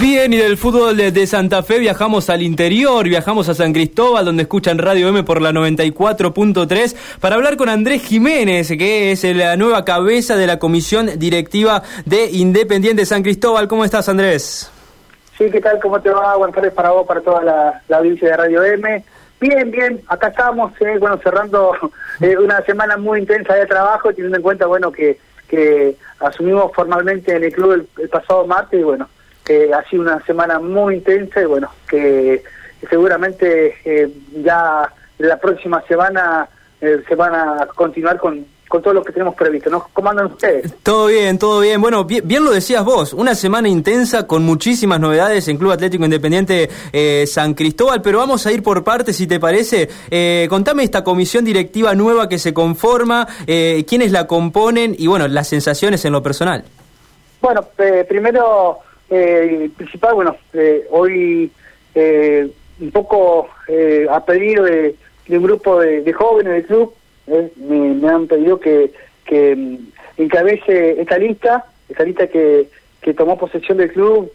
Bien, y del fútbol de, Santa Fe viajamos al interior, viajamos a San Cristóbal, donde escuchan Radio M por la 94.3, para hablar con Andrés Jiménez, que es la nueva cabeza de la comisión directiva de Independiente San Cristóbal. ¿Cómo estás, Andrés? Sí, ¿qué tal? ¿Cómo te va? Buenas tardes para vos, para toda la, audiencia de Radio M. Bien, bien, acá estamos, eh, bueno, cerrando eh, una semana muy intensa de trabajo, teniendo en cuenta, bueno, que, que asumimos formalmente en el club el, el pasado martes y, bueno, ha sido una semana muy intensa y bueno, que seguramente eh, ya la próxima semana eh, se van a continuar con, con todo lo que tenemos previsto, ¿no? ¿Cómo andan ustedes? Todo bien, todo bien. Bueno, bien, lo decías vos, una semana intensa con muchísimas novedades en Club Atlético Independiente eh, San Cristóbal, pero vamos a ir por partes, si te parece. contame esta comisión directiva nueva que se conforma, quiénes la componen y, bueno, las sensaciones en lo personal. Bueno, primero eh, principal, bueno, eh, hoy eh, un poco eh, a pedido de, un grupo de, jóvenes del club, me, han pedido que, que mm, encabece esta lista, esta lista que, que tomó posesión del club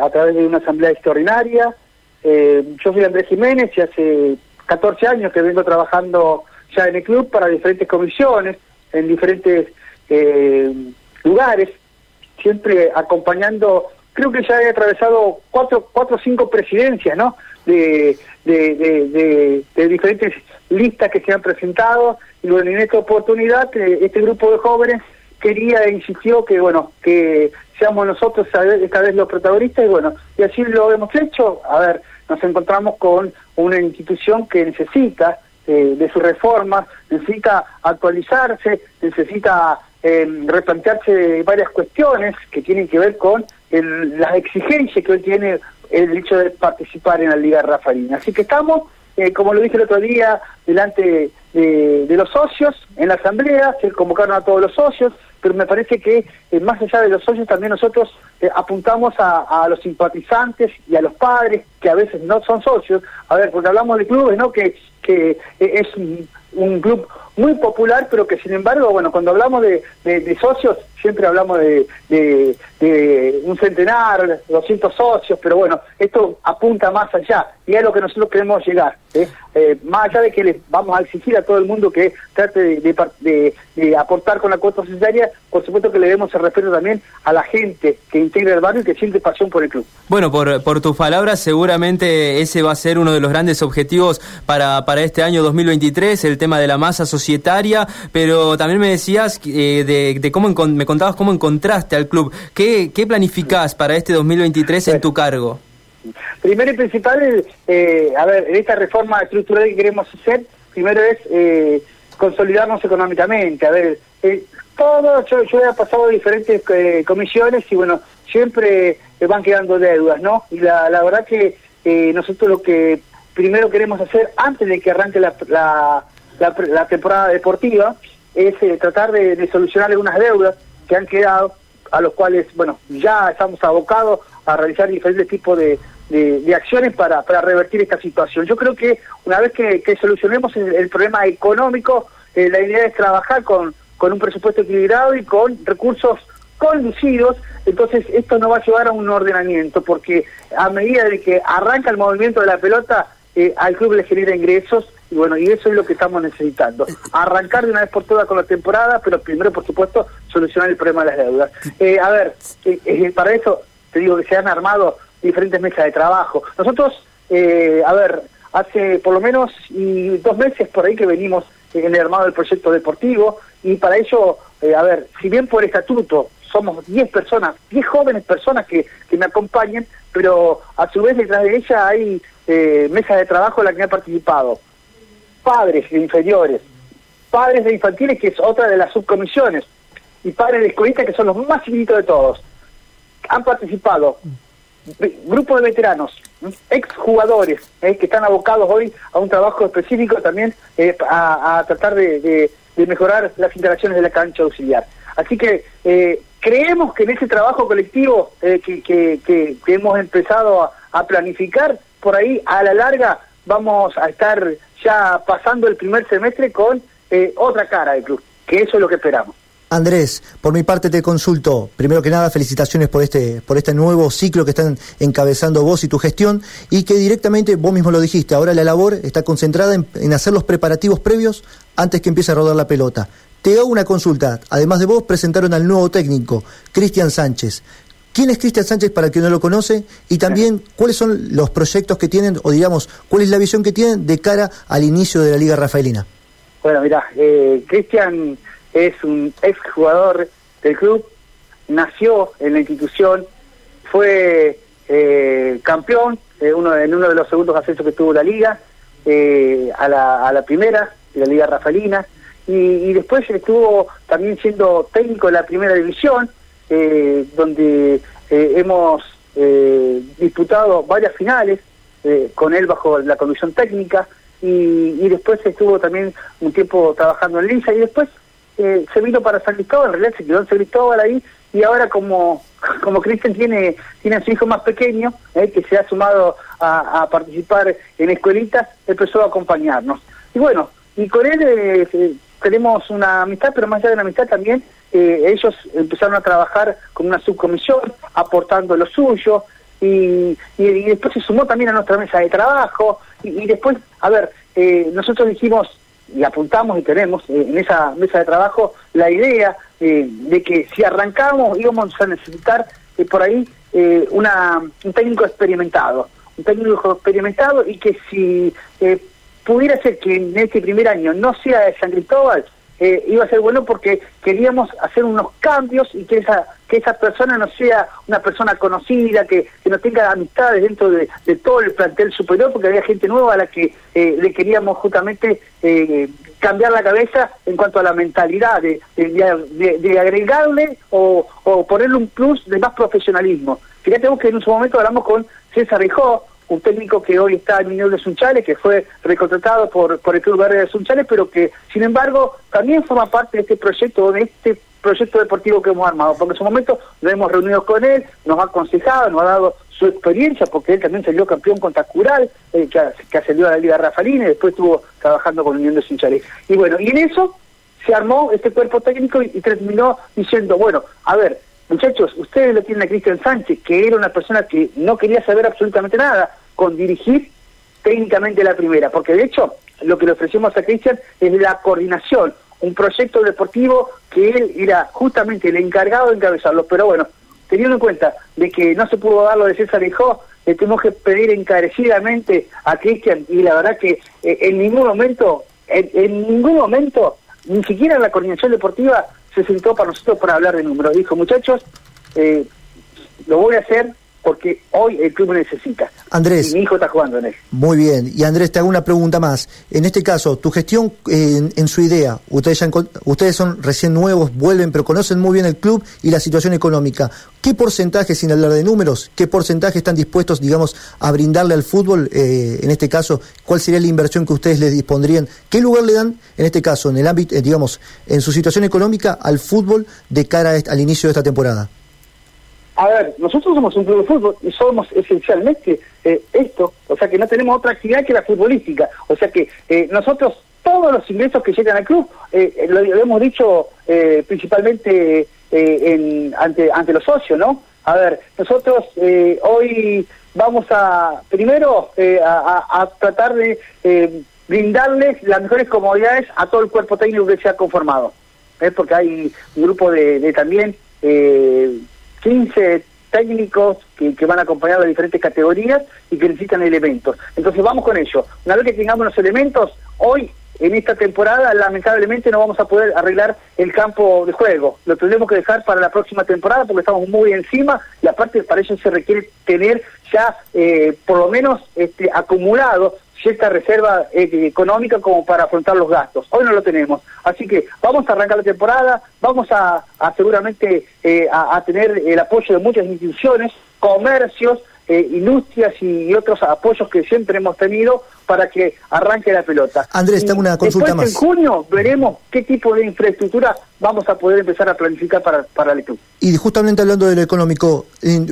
a través de una asamblea extraordinaria. yo soy Andrés Jiménez y hace 14 años que vengo trabajando ya en el club para diferentes comisiones, en diferentes lugares, siempre acompañando creo que ya he atravesado cuatro, o cinco presidencias, ¿no? De, de, diferentes listas que se han presentado. Y bueno, en esta oportunidad eh, este grupo de jóvenes quería e insistió que bueno que seamos nosotros esta vez los protagonistas. Y bueno y así lo hemos hecho. A ver nos encontramos con una institución que necesita eh, de su reforma necesita actualizarse necesita eh, replantearse varias cuestiones que tienen que ver con las exigencias que hoy tiene el hecho de participar en la Liga Rafaelina. Así que estamos, eh, como lo dije el otro día, delante de, los socios en la asamblea, se convocaron a todos los socios, pero me parece que eh, más allá de los socios también nosotros eh, apuntamos a, los simpatizantes y a los padres que a veces no son socios, a ver, porque hablamos de clubes, ¿no? Que, que es un club muy popular, pero que sin embargo, bueno, cuando hablamos de, de, socios, siempre hablamos de, un centenar, 200 socios, pero bueno, esto apunta más allá y es lo que nosotros queremos llegar. ¿eh? Eh, más allá de que le vamos a exigir a todo el mundo que trate de, aportar con la cuota societaria, por supuesto que le debemos el respeto también a la gente que integra el barrio y que siente pasión por el club. Bueno, por, tus palabras, seguramente ese va a ser uno de los grandes objetivos para, este año 2023, el tema de la masa societaria, pero también me decías eh, de, cómo me contabas cómo encontraste al club. ¿Qué, qué planificás para este 2023 en tu cargo? Primero y principal, eh, a ver, en esta reforma estructural que queremos hacer, primero es eh, consolidarnos económicamente. A ver, eh, todo, yo, yo he pasado diferentes eh, comisiones y bueno, siempre van quedando deudas, ¿no? Y la, la verdad que nosotros lo que primero queremos hacer antes de que arranque la, la, la, temporada deportiva es tratar de, de solucionar algunas deudas que han quedado a los cuales, bueno, ya estamos abocados a realizar diferentes tipos de, de, acciones para, para revertir esta situación. Yo creo que una vez que, solucionemos el, problema económico, eh, la idea es trabajar con, con un presupuesto equilibrado y con recursos conducidos, entonces esto no va a llevar a un ordenamiento, porque a medida de que arranca el movimiento de la pelota, eh, al club le genera ingresos, y bueno, y eso es lo que estamos necesitando. Arrancar de una vez por todas con la temporada, pero primero, por supuesto, solucionar el problema de las deudas. Eh, a ver, para eso te digo que se han armado diferentes mesas de trabajo. Nosotros, eh, a ver, hace por lo menos y dos meses por ahí que venimos en el armado del proyecto deportivo y para ello, eh, a ver, si bien por estatuto somos 10 personas, 10 jóvenes personas que, que me acompañen, pero a su vez detrás de ella hay eh, mesas de trabajo en las que han participado padres de inferiores, padres de infantiles, que es otra de las subcomisiones, y padres de escuelitas, que son los más chiquitos de todos. Han participado grupo de veteranos, exjugadores, eh, que están abocados hoy a un trabajo específico también eh, a, tratar de, mejorar las instalaciones de la cancha auxiliar. Así que eh, creemos que en ese trabajo colectivo eh, que, hemos empezado a, planificar, por ahí a la larga vamos a estar ya pasando el primer semestre con otra cara del club, que eso es lo que esperamos. Andrés, por mi parte te consulto. Primero que nada, felicitaciones por este, por este nuevo ciclo que están encabezando vos y tu gestión y que directamente, vos mismo lo dijiste, ahora la labor está concentrada en, hacer los preparativos previos antes que empiece a rodar la pelota. Te hago una consulta. Además de vos, presentaron al nuevo técnico, Cristian Sánchez. ¿Quién es Cristian Sánchez para quien no lo conoce? Y también, ¿cuáles son los proyectos que tienen, o digamos, cuál es la visión que tienen de cara al inicio de la Liga Rafaelina? Bueno, mira, eh, Cristian es un exjugador del club, nació en la institución, fue eh, campeón eh, uno, en uno de los segundos ascensos que tuvo la liga, eh, a, la, a la primera, de la liga Rafaelina, y, después estuvo también siendo técnico de la primera división, donde hemos disputado varias finales con él bajo la conducción técnica, y, y después estuvo también un tiempo trabajando en Lisa, y después eh, se vino para San Cristóbal, en realidad se quedó en San Cristóbal ahí, y ahora como como Cristian tiene, tiene a su hijo más pequeño, eh, que se ha sumado a, participar en escuelitas, empezó a acompañarnos. Y bueno, y con él eh, tenemos una amistad, pero más allá de la amistad también, ellos empezaron a trabajar con una subcomisión, aportando lo suyo, y, y, después se sumó también a nuestra mesa de trabajo, y, y después, a ver, nosotros dijimos, y apuntamos y tenemos eh, en esa mesa de trabajo la idea eh, de que si arrancamos íbamos a necesitar eh, por ahí una, un técnico experimentado, un técnico experimentado y que si pudiera ser que en este primer año no sea de San Cristóbal, eh, iba a ser bueno porque queríamos hacer unos cambios y que esa que esa persona no sea una persona conocida, que, que no tenga amistades dentro de, todo el plantel superior, porque había gente nueva a la que eh, le queríamos justamente eh, cambiar la cabeza en cuanto a la mentalidad, de, de, agregarle o, o, ponerle un plus de más profesionalismo. Fíjate vos que en su momento hablamos con César Rijó, un técnico que hoy está en Unión de Sunchales, que fue recontratado por, por el Club Verde de Sunchales, pero que, sin embargo, también forma parte de este proyecto, de este proyecto deportivo que hemos armado, porque en su momento nos hemos reunido con él, nos ha aconsejado, nos ha dado su experiencia, porque él también salió campeón contra Cural, eh, que, que ascendió a la Liga Rafalina y después estuvo trabajando con Unión de Sunchales. Y bueno, y en eso se armó este cuerpo técnico y terminó diciendo, bueno, a ver, Muchachos, ustedes lo tienen a Cristian Sánchez, que era una persona que no quería saber absolutamente nada con dirigir técnicamente la primera, porque de hecho lo que le ofrecemos a Cristian es la coordinación, un proyecto deportivo que él era justamente el encargado de encabezarlo. Pero bueno, teniendo en cuenta de que no se pudo dar lo de César le tenemos que pedir encarecidamente a Cristian y la verdad que eh, en ningún momento, en ningún momento, ni siquiera en la coordinación deportiva se sentó para nosotros para hablar de números. Dijo, muchachos, eh, lo voy a hacer porque hoy el club necesita. Andrés. Y mi hijo está jugando en él. Muy bien. Y Andrés, te hago una pregunta más. En este caso, tu gestión en, su idea, ustedes, ya, ustedes son recién nuevos, vuelven, pero conocen muy bien el club y la situación económica. ¿Qué porcentaje, sin hablar de números, qué porcentaje están dispuestos, digamos, a brindarle al fútbol? Eh, en este caso, ¿cuál sería la inversión que ustedes le dispondrían? ¿Qué lugar le dan, en este caso, en el ámbito, eh, digamos, en su situación económica, al fútbol de cara al inicio de esta temporada? A ver, nosotros somos un club de fútbol y somos esencialmente eh, esto, o sea que no tenemos otra actividad que la futbolística, o sea que eh, nosotros todos los ingresos que llegan al club, eh, lo, hemos dicho principalmente en, ante, ante los socios, ¿no? A ver, nosotros hoy vamos a, primero, a, tratar de brindarles las mejores comodidades a todo el cuerpo técnico que se ha conformado, porque hay un grupo de también... 15 técnicos que, que, van a acompañar diferentes categorías y que necesitan elementos. Entonces vamos con ello. Una vez que tengamos los elementos, hoy en esta temporada lamentablemente no vamos a poder arreglar el campo de juego. Lo tendremos que dejar para la próxima temporada porque estamos muy encima y aparte para eso se requiere tener ya eh, por lo menos este, acumulado cierta reserva eh, económica como para afrontar los gastos. Hoy no lo tenemos. Así que vamos a arrancar la temporada, vamos a, seguramente eh, a, tener el apoyo de muchas instituciones, comercios, eh, industrias y, otros apoyos que siempre hemos tenido para que arranque la pelota. Andrés, tengo una consulta más. En junio veremos qué tipo de infraestructura vamos a poder empezar a planificar para, para el club. Y justamente hablando de lo económico, eh,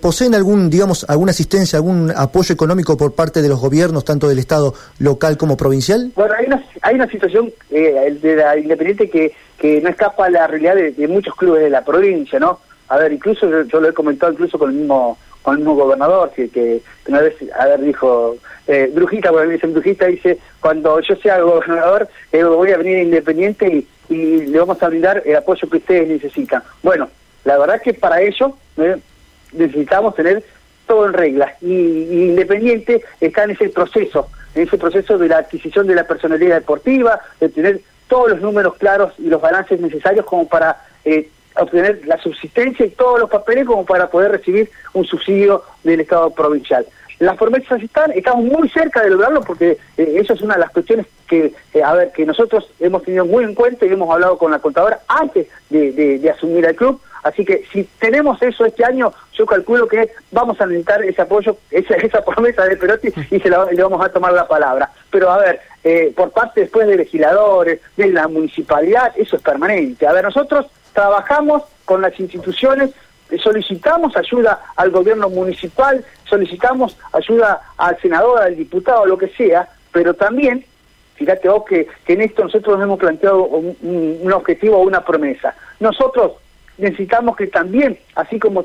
¿poseen algún, digamos, alguna asistencia, algún apoyo económico por parte de los gobiernos, tanto del Estado local como provincial? Bueno, hay una, hay una situación eh, de la Independiente que que no escapa a la realidad de, muchos clubes de la provincia, ¿no? A ver, incluso yo, lo he comentado incluso con el mismo con el mismo gobernador, que, que una vez, a dijo, eh, Brujita, cuando dicen Brujita, dice, cuando yo sea gobernador, eh, voy a venir independiente y, y, le vamos a brindar el apoyo que ustedes necesitan. Bueno, la verdad que para ello eh, necesitamos tener todo en regla. Y, Independiente está en ese proceso, en ese proceso de la adquisición de la personalidad deportiva, de tener todos los números claros y los balances necesarios como para eh, obtener la subsistencia y todos los papeles como para poder recibir un subsidio del Estado provincial. Las promesas están, estamos muy cerca de lograrlo porque eh, eso es una de las cuestiones que, eh, a ver, que nosotros hemos tenido muy en cuenta y hemos hablado con la contadora antes de, asumir el club. Así que si tenemos eso este año, yo calculo que vamos a necesitar ese apoyo, esa, esa promesa de Perotti y se la, le vamos a tomar la palabra. Pero a ver, eh, por parte después de legisladores, de la municipalidad, eso es permanente. A ver, nosotros trabajamos con las instituciones solicitamos ayuda al gobierno municipal, solicitamos ayuda al senador, al diputado, lo que sea, pero también, fíjate vos que, en esto nosotros nos hemos planteado un, objetivo o una promesa. Nosotros necesitamos que también, así como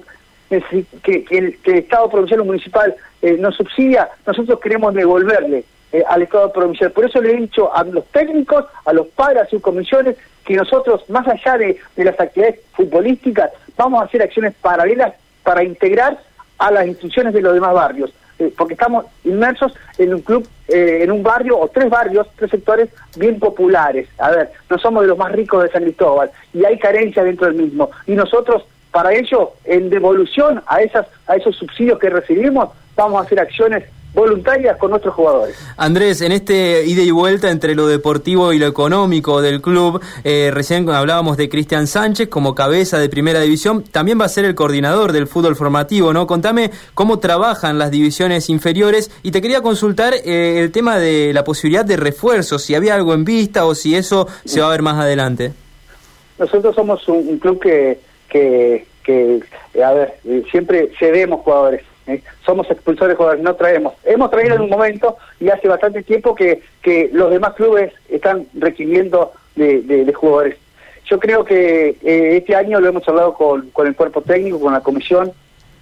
que, el, Estado provincial o municipal eh, nos subsidia, nosotros queremos devolverle eh, al Estado provincial. Por eso le he dicho a los técnicos, a los padres, a sus comisiones, que nosotros, más allá de, las actividades futbolísticas, vamos a hacer acciones paralelas para integrar a las instituciones de los demás barrios, eh, porque estamos inmersos en un club, eh, en un barrio o tres barrios, tres sectores bien populares. A ver, no somos de los más ricos de San Cristóbal y hay carencia dentro del mismo. Y nosotros, para ello, en devolución a, esas, a esos subsidios que recibimos, vamos a hacer acciones voluntarias con nuestros jugadores. Andrés, en este ida y vuelta entre lo deportivo y lo económico del club, eh, recién hablábamos de Cristian Sánchez como cabeza de primera división, también va a ser el coordinador del fútbol formativo, ¿no? Contame cómo trabajan las divisiones inferiores y te quería consultar eh, el tema de la posibilidad de refuerzo, si había algo en vista o si eso se va a ver más adelante. Nosotros somos un, club que, que, que, a ver, siempre cedemos jugadores ¿eh? somos expulsores de jugadores, no traemos. Hemos traído en un momento y hace bastante tiempo que, que los demás clubes están requiriendo de, jugadores. Yo creo que eh, este año lo hemos hablado con, con el cuerpo técnico, con la comisión,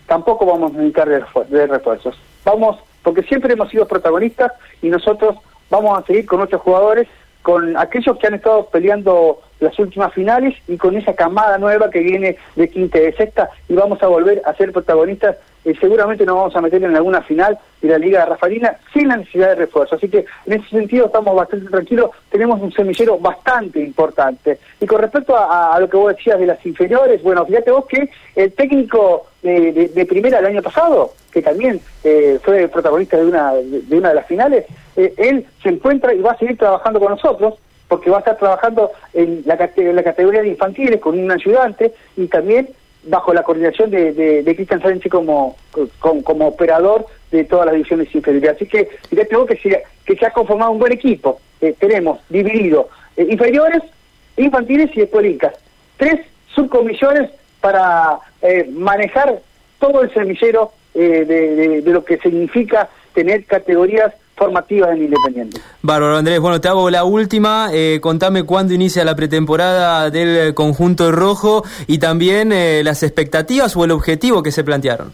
tampoco vamos a necesitar de, refuerzos. Vamos, porque siempre hemos sido protagonistas y nosotros vamos a seguir con nuestros jugadores, con aquellos que han estado peleando las últimas finales y con esa camada nueva que viene de quinta y de sexta y vamos a volver a ser protagonistas y seguramente nos vamos a meter en alguna final de la Liga de Rafaelina sin la necesidad de refuerzo. Así que en ese sentido estamos bastante tranquilos, tenemos un semillero bastante importante. Y con respecto a, lo que vos decías de las inferiores, bueno, fíjate vos que el técnico de, primera del año pasado, que también eh, fue protagonista de una de, una de las finales, eh, él se encuentra y va a seguir trabajando con nosotros porque va a estar trabajando en la, categoría de infantiles con un ayudante y también bajo la coordinación de, Cristian Sánchez como, como, operador de todas las divisiones inferiores. Así que fíjate vos que se, que se ha conformado un buen equipo. Eh, tenemos dividido eh, inferiores, infantiles y escuelicas. Tres subcomisiones para eh, manejar todo el semillero de, de lo que significa tener categorías formativas en Independiente. Bárbaro, Andrés. Bueno, te hago la última. Eh, contame cuándo inicia la pretemporada del conjunto rojo y también eh, las expectativas o el objetivo que se plantearon.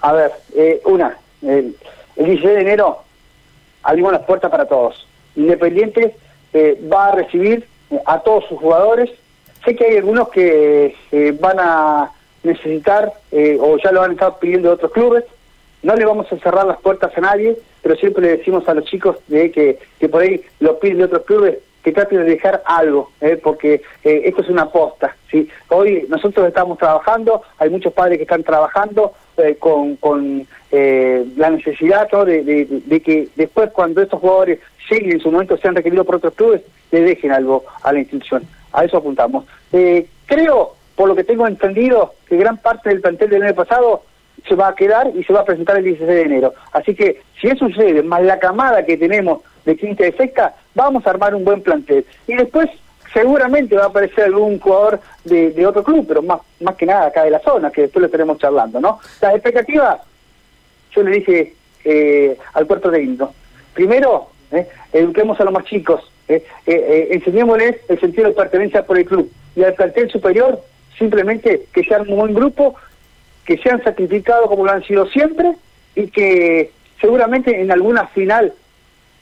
A ver, eh, una, el, 16 de enero abrimos las puertas para todos. Independiente va a recibir a todos sus jugadores. Sé que hay algunos que van a necesitar o ya lo han estado pidiendo de otros clubes no le vamos a cerrar las puertas a nadie, pero siempre le decimos a los chicos de que, que por ahí lo piden de otros clubes que traten de dejar algo, ¿eh? porque eh, esto es una aposta. ¿sí? Hoy nosotros estamos trabajando, hay muchos padres que están trabajando eh, con, con la necesidad de, de, que después cuando estos jugadores lleguen en su momento sean requeridos por otros clubes, le dejen algo a la institución. A eso apuntamos. creo, por lo que tengo entendido, que gran parte del plantel del año pasado se va a quedar y se va a presentar el 16 de enero. Así que si eso sucede, más la camada que tenemos de quinta de sexta, vamos a armar un buen plantel. Y después seguramente va a aparecer algún jugador de, otro club, pero más, más que nada acá de la zona, que después lo estaremos charlando, ¿no? Las expectativas, yo le dije eh, al puerto técnico, primero, eh, eduquemos a los más chicos, Eh, eh, enseñémosles el sentido de pertenencia por el club. Y al plantel superior, simplemente que sean un buen grupo, que sean sacrificados como lo han sido siempre y que seguramente en alguna final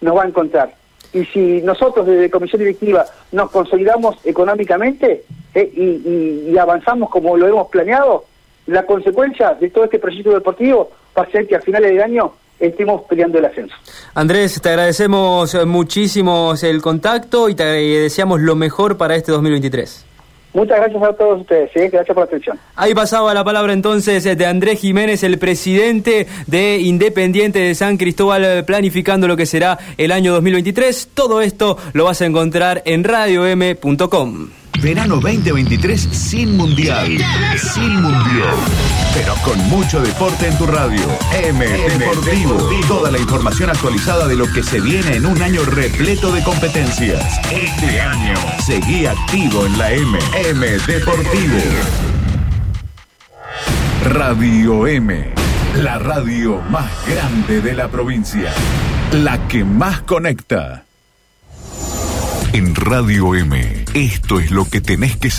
nos va a encontrar. Y si nosotros desde Comisión Directiva nos consolidamos económicamente y, y avanzamos como lo hemos planeado, la consecuencia de todo este proyecto deportivo va a ser que a finales de año estemos peleando el ascenso. Andrés, te agradecemos muchísimo el contacto y te deseamos lo mejor para este 2023. Muchas gracias a todos ustedes, ¿eh? gracias por la atención. Ahí pasaba la palabra entonces de Andrés Jiménez, el presidente de Independiente de San Cristóbal, planificando lo que será el año 2023. Todo esto lo vas a encontrar en radiom.com. Verano 2023 sin mundial, sin mundial, pero con mucho deporte en tu radio. M Deportivo. Toda la información actualizada de lo que se viene en un año repleto de competencias. Este año, seguí activo en la M. M Deportivo. Radio M, la radio más grande de la provincia, la que más conecta. En Radio M, esto es lo que tenés que saber.